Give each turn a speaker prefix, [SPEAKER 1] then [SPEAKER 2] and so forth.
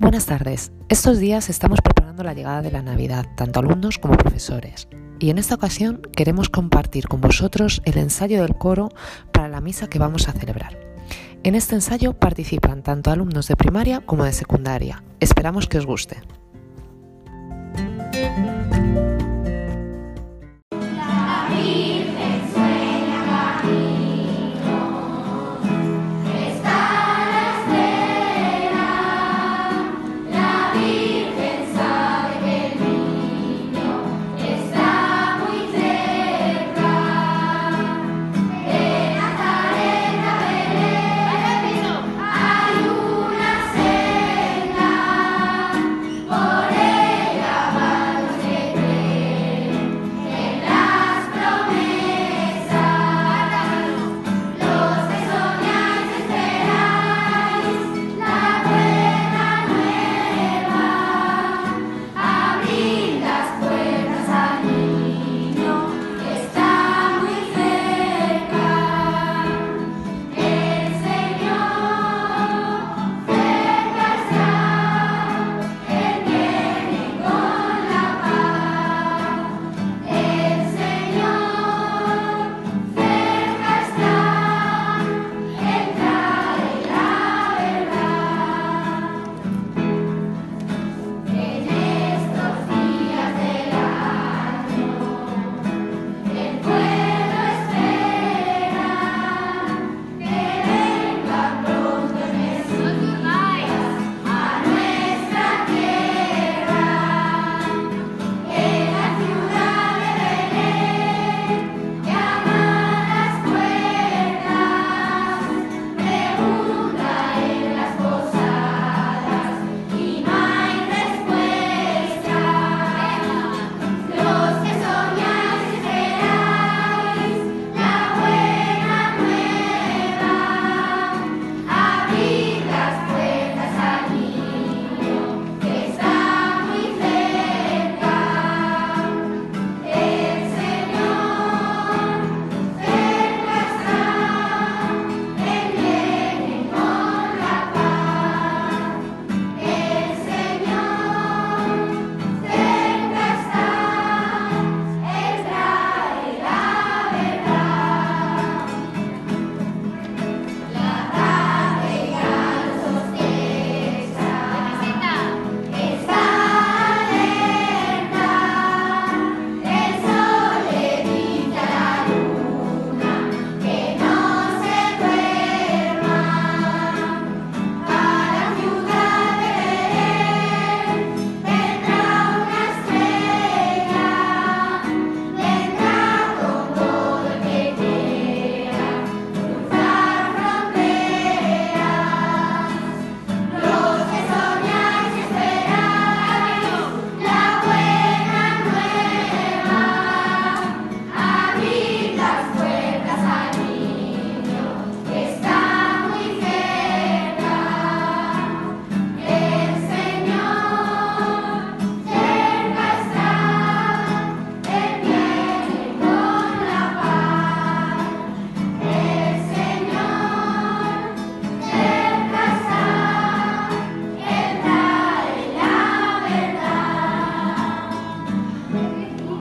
[SPEAKER 1] Buenas tardes. Estos días estamos preparando la llegada de la Navidad, tanto alumnos como profesores. Y en esta ocasión queremos compartir con vosotros el ensayo del coro para la misa que vamos a celebrar. En este ensayo participan tanto alumnos de primaria como de secundaria. Esperamos que os guste.